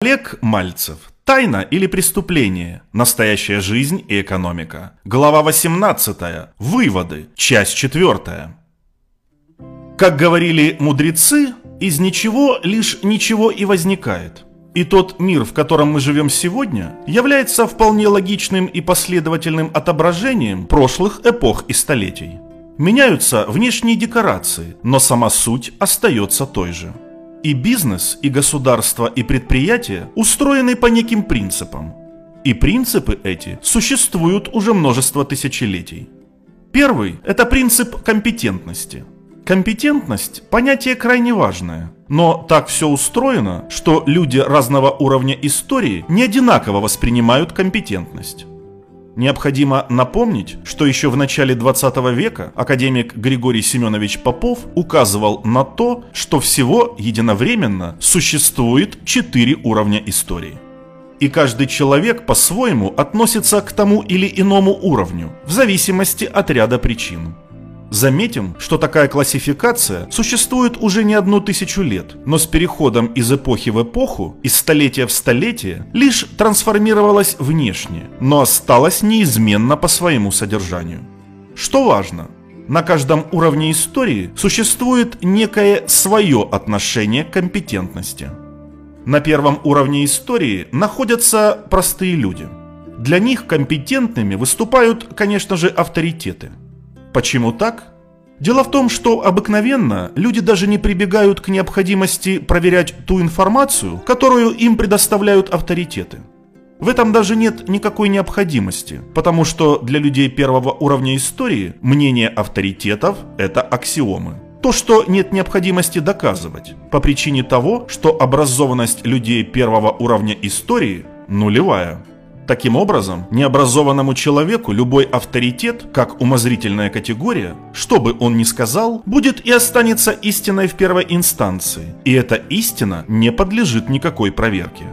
Олег Мальцев. Тайна или преступление? Настоящая жизнь и экономика. Глава 18. Выводы. Часть 4. Как говорили мудрецы, из ничего лишь ничего и возникает. И тот мир, в котором мы живем сегодня, является вполне логичным и последовательным отображением прошлых эпох и столетий. Меняются внешние декорации, но сама суть остается той же. И бизнес, и государство, и предприятия устроены по неким принципам. И принципы эти существуют уже множество тысячелетий. Первый – это принцип компетентности. Компетентность – понятие крайне важное, но так все устроено, что люди разного уровня истории не одинаково воспринимают компетентность. Необходимо напомнить, что еще в начале 20 века академик Григорий Семенович Попов указывал на то, что всего единовременно существует четыре уровня истории. И каждый человек по-своему относится к тому или иному уровню, в зависимости от ряда причин. Заметим, что такая классификация существует уже не одну тысячу лет, но с переходом из эпохи в эпоху, из столетия в столетие, лишь трансформировалась внешне, но осталась неизменно по своему содержанию. Что важно, на каждом уровне истории существует некое свое отношение к компетентности. На первом уровне истории находятся простые люди. Для них компетентными выступают, конечно же, авторитеты – Почему так? Дело в том, что обыкновенно люди даже не прибегают к необходимости проверять ту информацию, которую им предоставляют авторитеты. В этом даже нет никакой необходимости, потому что для людей первого уровня истории мнение авторитетов – это аксиомы. То, что нет необходимости доказывать, по причине того, что образованность людей первого уровня истории нулевая. Таким образом, необразованному человеку любой авторитет, как умозрительная категория, что бы он ни сказал, будет и останется истиной в первой инстанции, и эта истина не подлежит никакой проверке.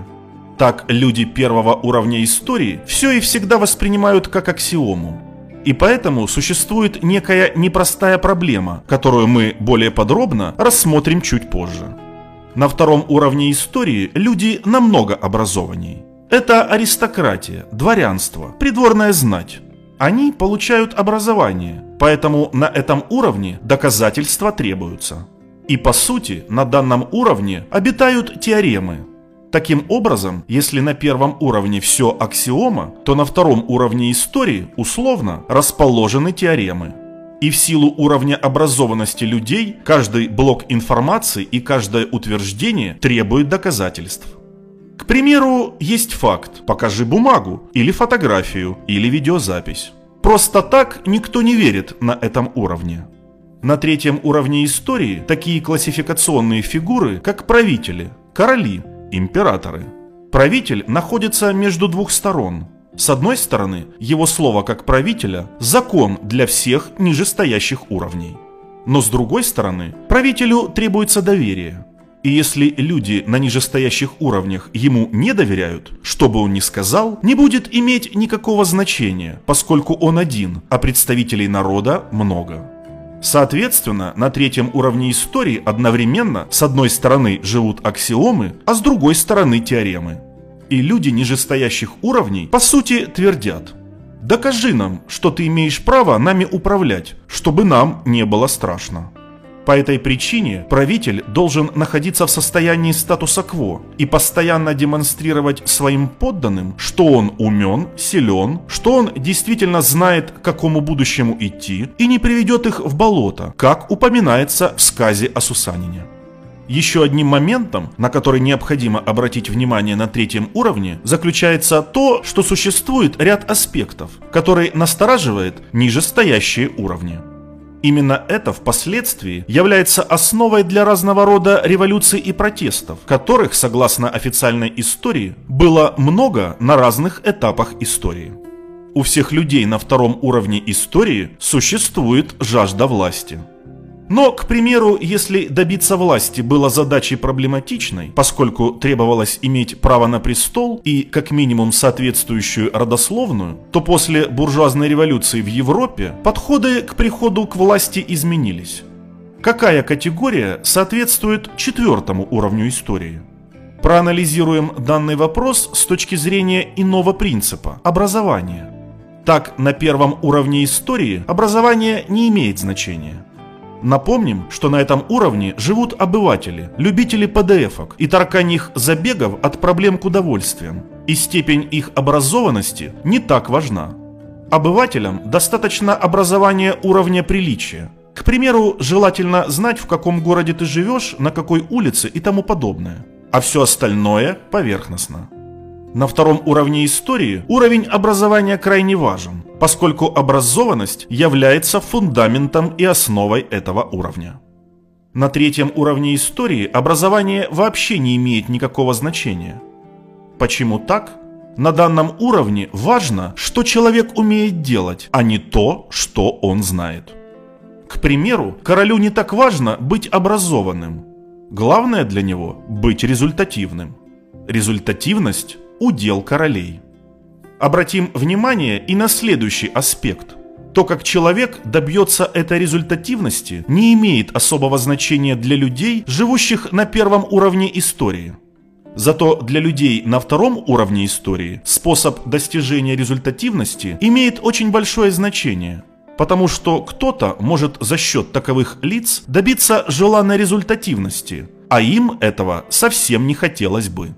Так люди первого уровня истории все и всегда воспринимают как аксиому. И поэтому существует некая непростая проблема, которую мы более подробно рассмотрим чуть позже. На втором уровне истории люди намного образованней. Это аристократия, дворянство, придворная знать. Они получают образование, поэтому на этом уровне доказательства требуются. И по сути, на данном уровне обитают теоремы. Таким образом, если на первом уровне все аксиома, то на втором уровне истории условно расположены теоремы. И в силу уровня образованности людей, каждый блок информации и каждое утверждение требует доказательств. К примеру, есть факт, покажи бумагу, или фотографию, или видеозапись. Просто так никто не верит на этом уровне. На третьем уровне истории такие классификационные фигуры, как правители, короли, императоры. Правитель находится между двух сторон. С одной стороны, его слово как правителя – закон для всех нижестоящих уровней. Но с другой стороны, правителю требуется доверие. И если люди на нижестоящих уровнях ему не доверяют, что бы он ни сказал, не будет иметь никакого значения, поскольку он один, а представителей народа много. Соответственно, на третьем уровне истории одновременно с одной стороны живут аксиомы, а с другой стороны теоремы. И люди нижестоящих уровней по сути твердят «Докажи нам, что ты имеешь право нами управлять, чтобы нам не было страшно». По этой причине правитель должен находиться в состоянии статуса кво и постоянно демонстрировать своим подданным, что он умен, силен, что он действительно знает, к какому будущему идти и не приведет их в болото, как упоминается в сказе о Сусанине. Еще одним моментом, на который необходимо обратить внимание на третьем уровне, заключается то, что существует ряд аспектов, который настораживает нижестоящие уровни. Именно это впоследствии является основой для разного рода революций и протестов, которых, согласно официальной истории, было много на разных этапах истории. У всех людей на втором уровне истории существует жажда власти – но, к примеру, если добиться власти было задачей проблематичной, поскольку требовалось иметь право на престол и, как минимум, соответствующую родословную, то после буржуазной революции в Европе подходы к приходу к власти изменились. Какая категория соответствует четвертому уровню истории? Проанализируем данный вопрос с точки зрения иного принципа – образования. Так, на первом уровне истории образование не имеет значения. Напомним, что на этом уровне живут обыватели, любители PDF-ок и тарканьих забегов от проблем к удовольствиям, и степень их образованности не так важна. Обывателям достаточно образования уровня приличия. К примеру, желательно знать, в каком городе ты живешь, на какой улице и тому подобное. А все остальное поверхностно. На втором уровне истории уровень образования крайне важен, поскольку образованность является фундаментом и основой этого уровня. На третьем уровне истории образование вообще не имеет никакого значения. Почему так? На данном уровне важно, что человек умеет делать, а не то, что он знает. К примеру, королю не так важно быть образованным. Главное для него – быть результативным. Результативность – удел королей. Обратим внимание и на следующий аспект. То, как человек добьется этой результативности, не имеет особого значения для людей, живущих на первом уровне истории – Зато для людей на втором уровне истории способ достижения результативности имеет очень большое значение, потому что кто-то может за счет таковых лиц добиться желанной результативности, а им этого совсем не хотелось бы.